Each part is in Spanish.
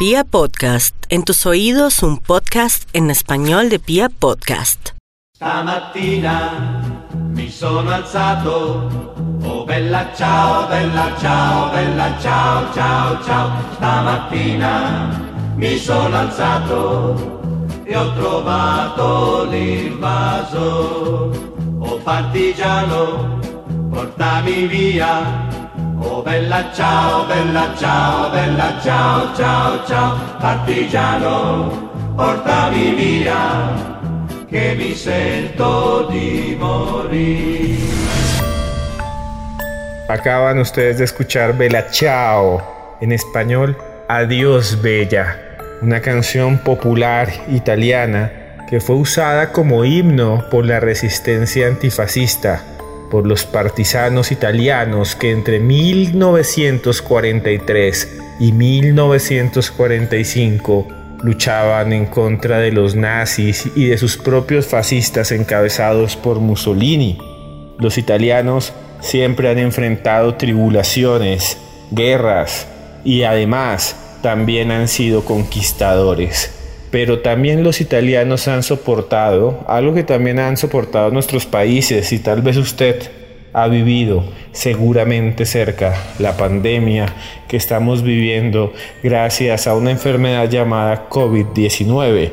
Pia Podcast, en tus oídos un podcast en español de Pia Podcast. Stamattina mi sono alzato, oh bella ciao, bella ciao, bella ciao, ciao, ciao. Stamattina mi sono alzato e ho trovato l'invaso, oh partigiano, portami via. Oh bella ciao, bella ciao, bella ciao, ciao, ciao, partigiano, portami via, che mi sento di morir. Acaban ustedes de escuchar Bella Ciao, en español Adiós Bella, una canción popular italiana que fue usada como himno por la resistencia antifascista por los partisanos italianos que entre 1943 y 1945 luchaban en contra de los nazis y de sus propios fascistas encabezados por Mussolini. Los italianos siempre han enfrentado tribulaciones, guerras y además también han sido conquistadores pero también los italianos han soportado algo que también han soportado nuestros países y tal vez usted ha vivido seguramente cerca la pandemia que estamos viviendo gracias a una enfermedad llamada COVID-19.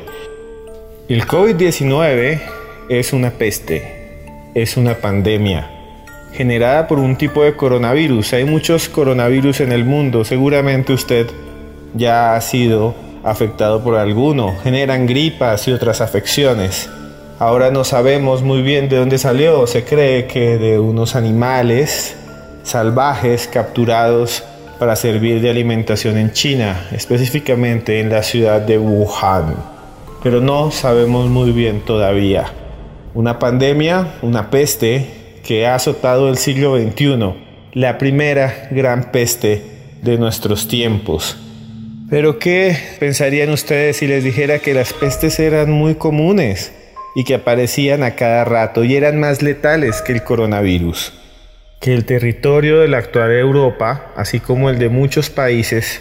El COVID-19 es una peste, es una pandemia generada por un tipo de coronavirus. Hay muchos coronavirus en el mundo, seguramente usted ya ha sido afectado por alguno, generan gripas y otras afecciones. Ahora no sabemos muy bien de dónde salió, se cree que de unos animales salvajes capturados para servir de alimentación en China, específicamente en la ciudad de Wuhan. Pero no sabemos muy bien todavía. Una pandemia, una peste que ha azotado el siglo XXI, la primera gran peste de nuestros tiempos. Pero ¿qué pensarían ustedes si les dijera que las pestes eran muy comunes y que aparecían a cada rato y eran más letales que el coronavirus? Que el territorio de la actual Europa, así como el de muchos países,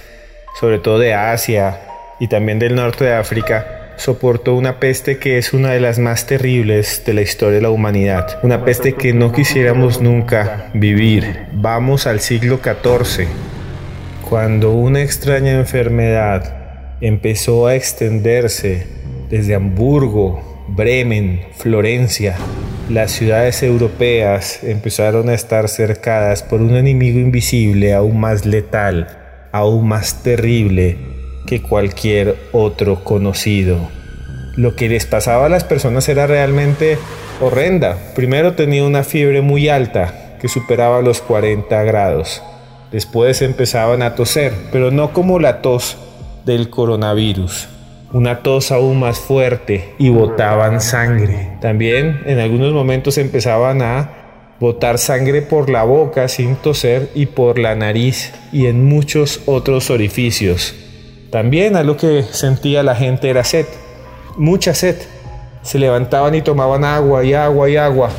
sobre todo de Asia y también del norte de África, soportó una peste que es una de las más terribles de la historia de la humanidad. Una peste que no quisiéramos nunca vivir. Vamos al siglo XIV cuando una extraña enfermedad empezó a extenderse desde Hamburgo, Bremen, Florencia, las ciudades europeas empezaron a estar cercadas por un enemigo invisible aún más letal, aún más terrible que cualquier otro conocido. Lo que les pasaba a las personas era realmente horrenda. Primero tenía una fiebre muy alta que superaba los 40 grados. Después empezaban a toser, pero no como la tos del coronavirus, una tos aún más fuerte y botaban sangre. También en algunos momentos empezaban a botar sangre por la boca sin toser y por la nariz y en muchos otros orificios. También a lo que sentía la gente era sed, mucha sed. Se levantaban y tomaban agua y agua y agua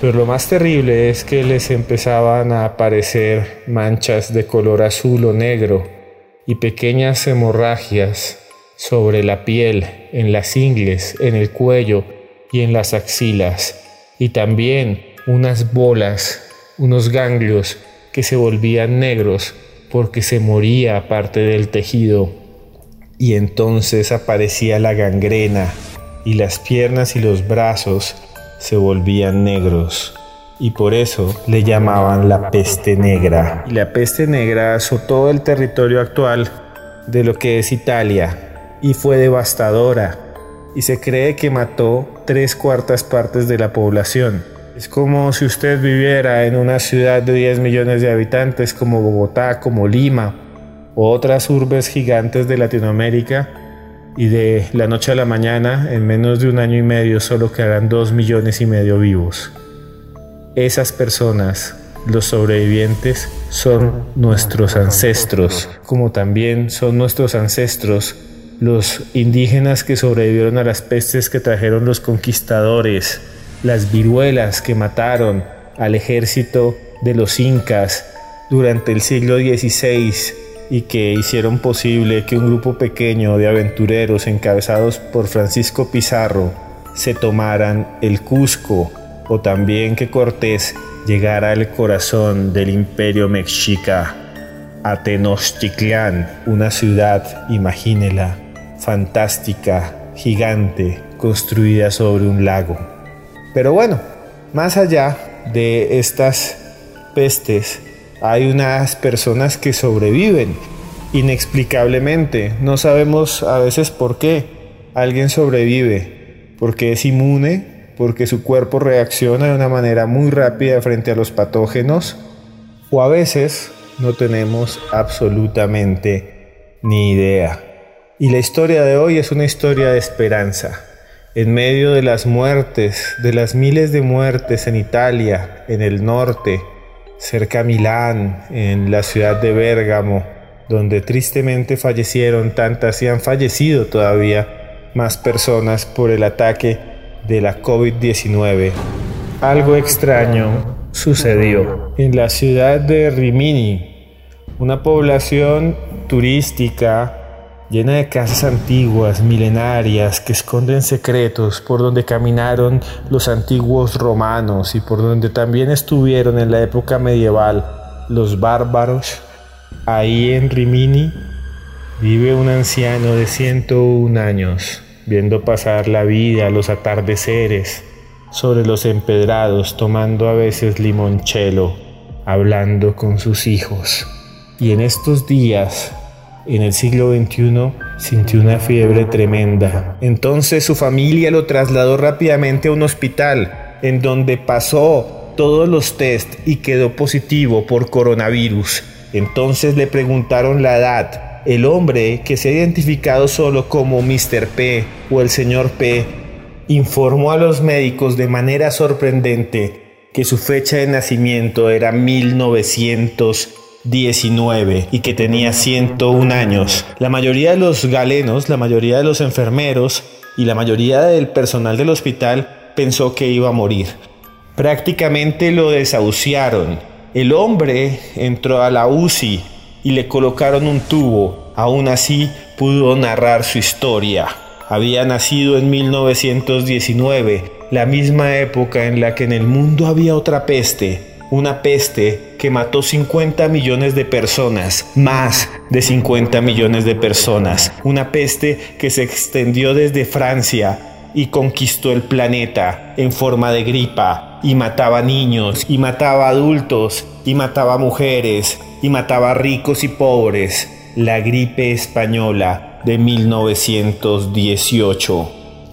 pero lo más terrible es que les empezaban a aparecer manchas de color azul o negro y pequeñas hemorragias sobre la piel, en las ingles, en el cuello y en las axilas. Y también unas bolas, unos ganglios que se volvían negros porque se moría parte del tejido. Y entonces aparecía la gangrena y las piernas y los brazos se volvían negros y por eso le llamaban la peste negra. Y la peste negra azotó el territorio actual de lo que es Italia y fue devastadora y se cree que mató tres cuartas partes de la población. Es como si usted viviera en una ciudad de 10 millones de habitantes como Bogotá, como Lima o otras urbes gigantes de Latinoamérica y de la noche a la mañana, en menos de un año y medio, solo quedarán dos millones y medio vivos. Esas personas, los sobrevivientes, son nuestros ancestros, como también son nuestros ancestros los indígenas que sobrevivieron a las pestes que trajeron los conquistadores, las viruelas que mataron al ejército de los incas durante el siglo XVI y que hicieron posible que un grupo pequeño de aventureros encabezados por Francisco Pizarro se tomaran el Cusco o también que Cortés llegara al corazón del imperio mexica, a una ciudad, imagínela, fantástica, gigante, construida sobre un lago. Pero bueno, más allá de estas pestes, hay unas personas que sobreviven inexplicablemente. No sabemos a veces por qué alguien sobrevive, porque es inmune, porque su cuerpo reacciona de una manera muy rápida frente a los patógenos, o a veces no tenemos absolutamente ni idea. Y la historia de hoy es una historia de esperanza. En medio de las muertes, de las miles de muertes en Italia, en el norte, cerca a Milán, en la ciudad de Bérgamo, donde tristemente fallecieron tantas y han fallecido todavía más personas por el ataque de la COVID-19. Algo extraño sucedió en la ciudad de Rimini, una población turística llena de casas antiguas, milenarias, que esconden secretos, por donde caminaron los antiguos romanos y por donde también estuvieron en la época medieval los bárbaros, ahí en Rimini vive un anciano de 101 años, viendo pasar la vida, los atardeceres, sobre los empedrados, tomando a veces limonchelo, hablando con sus hijos. Y en estos días en el siglo XXI sintió una fiebre tremenda. Entonces su familia lo trasladó rápidamente a un hospital en donde pasó todos los test y quedó positivo por coronavirus. Entonces le preguntaron la edad. El hombre, que se ha identificado solo como Mr. P o el señor P, informó a los médicos de manera sorprendente que su fecha de nacimiento era 1900 19 y que tenía 101 años. La mayoría de los galenos, la mayoría de los enfermeros y la mayoría del personal del hospital pensó que iba a morir. Prácticamente lo desahuciaron. El hombre entró a la UCI y le colocaron un tubo. Aún así pudo narrar su historia. Había nacido en 1919, la misma época en la que en el mundo había otra peste, una peste que mató 50 millones de personas, más de 50 millones de personas, una peste que se extendió desde Francia y conquistó el planeta en forma de gripa y mataba niños y mataba adultos y mataba mujeres y mataba ricos y pobres, la gripe española de 1918.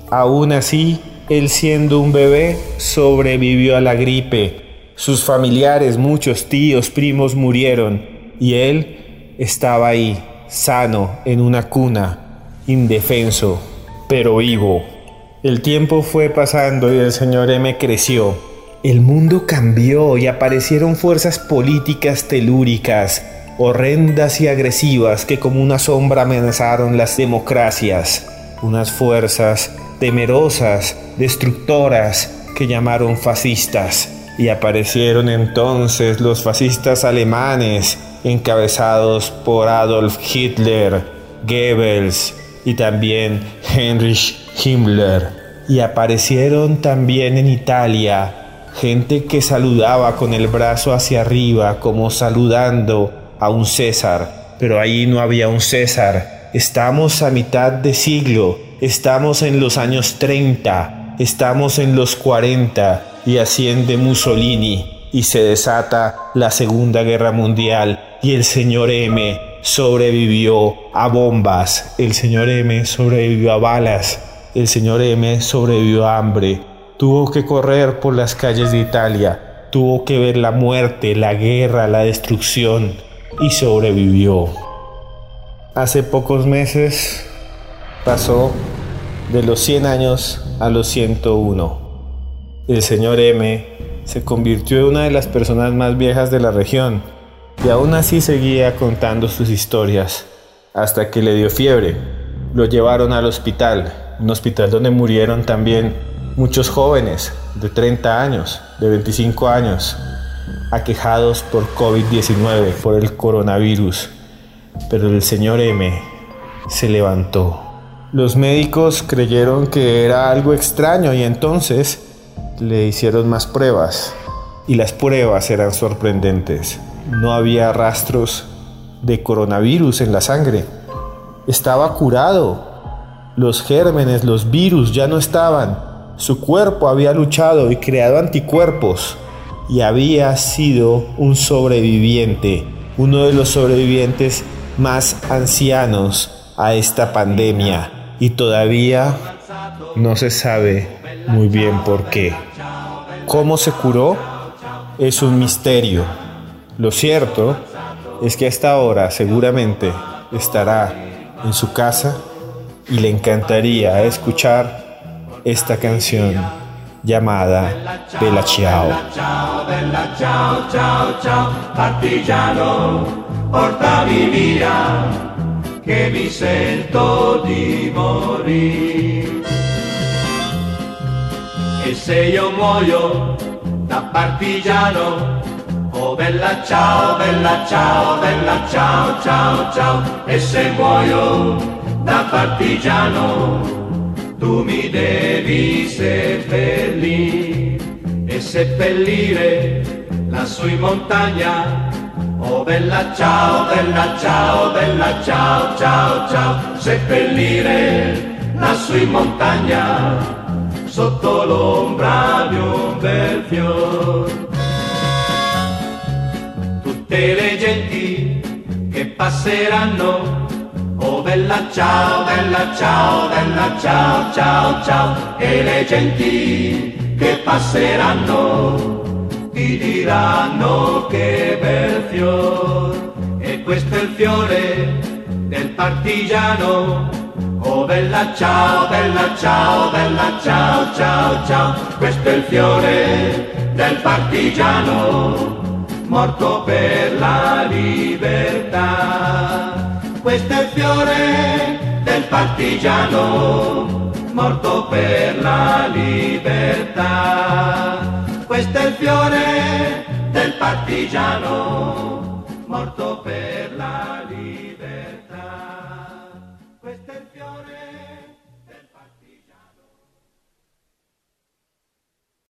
Aún así, él siendo un bebé sobrevivió a la gripe sus familiares, muchos tíos, primos murieron y él estaba ahí, sano, en una cuna, indefenso, pero vivo. El tiempo fue pasando y el señor M creció. El mundo cambió y aparecieron fuerzas políticas telúricas, horrendas y agresivas que como una sombra amenazaron las democracias. Unas fuerzas temerosas, destructoras, que llamaron fascistas y aparecieron entonces los fascistas alemanes encabezados por Adolf Hitler, Goebbels y también Heinrich Himmler. Y aparecieron también en Italia gente que saludaba con el brazo hacia arriba como saludando a un César. Pero ahí no había un César. Estamos a mitad de siglo, estamos en los años 30, estamos en los 40 y asciende Mussolini y se desata la Segunda Guerra Mundial y el señor M sobrevivió a bombas, el señor M sobrevivió a balas, el señor M sobrevivió a hambre, tuvo que correr por las calles de Italia, tuvo que ver la muerte, la guerra, la destrucción y sobrevivió. Hace pocos meses pasó de los 100 años a los 101 el señor M se convirtió en una de las personas más viejas de la región y aún así seguía contando sus historias hasta que le dio fiebre. Lo llevaron al hospital, un hospital donde murieron también muchos jóvenes de 30 años, de 25 años, aquejados por COVID-19, por el coronavirus. pero el señor M se levantó. Los médicos creyeron que era algo extraño y entonces le hicieron más pruebas. Y las pruebas eran sorprendentes. No había rastros de coronavirus en la sangre. Estaba curado. Los gérmenes, los virus ya no estaban. Su cuerpo había luchado y creado anticuerpos y había sido un sobreviviente, uno de los sobrevivientes más ancianos a esta pandemia y todavía no se sabe muy bien por qué. ¿Cómo se curó? Es un misterio. Lo cierto es que hasta ahora seguramente estará en su casa y le encantaría escuchar esta canción llamada Bella Ciao. Bella mi sento di morire. E se io muoio da partigiano, oh bella ciao, bella ciao, bella ciao, ciao, ciao, e se muoio da partigiano, tu mi devi seppellire. E seppellire lassù in montagna. Oh bella ciao, bella ciao, bella ciao, ciao, ciao, seppellire lassù in montagna, sotto l'ombra di un bel fior. Tutte le genti che passeranno Oh bella ciao, bella ciao, bella ciao, ciao, ciao, e le genti che passeranno ti diranno che bel fior, e questo è il fiore del partigiano. Oh bella ciao, bella ciao, bella ciao, ciao, ciao, questo è il fiore del partigiano, morto per la libertà questo è il fiore del partigiano, morto per la libertà. Questo è il fiore del partigiano, morto per la libertà.